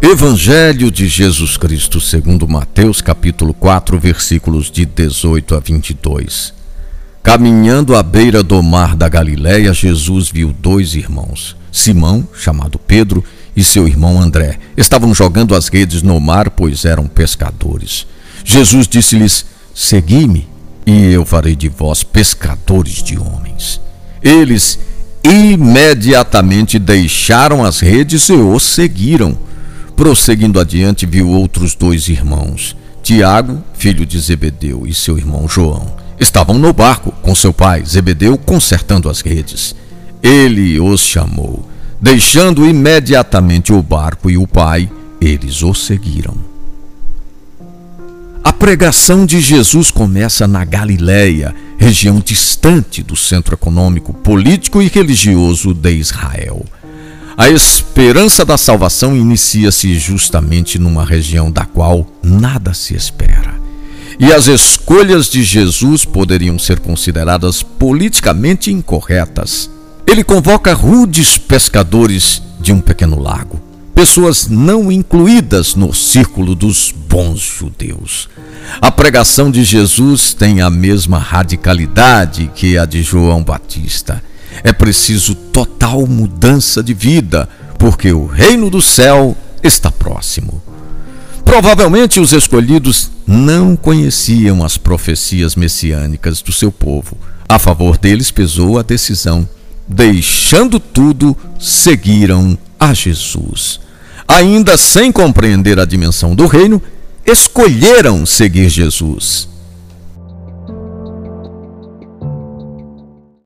Evangelho de Jesus Cristo, segundo Mateus, capítulo 4, versículos de 18 a 22. Caminhando à beira do mar da Galiléia, Jesus viu dois irmãos, Simão, chamado Pedro, e seu irmão André. Estavam jogando as redes no mar, pois eram pescadores. Jesus disse-lhes: Segui-me, e eu farei de vós pescadores de homens. Eles imediatamente deixaram as redes e os seguiram. Prosseguindo adiante, viu outros dois irmãos, Tiago, filho de Zebedeu, e seu irmão João. Estavam no barco com seu pai, Zebedeu, consertando as redes. Ele os chamou. Deixando imediatamente o barco e o pai, eles o seguiram. A pregação de Jesus começa na Galiléia, região distante do centro econômico, político e religioso de Israel. A esperança da salvação inicia-se justamente numa região da qual nada se espera. E as escolhas de Jesus poderiam ser consideradas politicamente incorretas. Ele convoca rudes pescadores de um pequeno lago, pessoas não incluídas no círculo dos bons judeus. A pregação de Jesus tem a mesma radicalidade que a de João Batista é preciso total mudança de vida, porque o reino do céu está próximo. Provavelmente os escolhidos não conheciam as profecias messiânicas do seu povo. A favor deles pesou a decisão. Deixando tudo, seguiram a Jesus. Ainda sem compreender a dimensão do reino, escolheram seguir Jesus.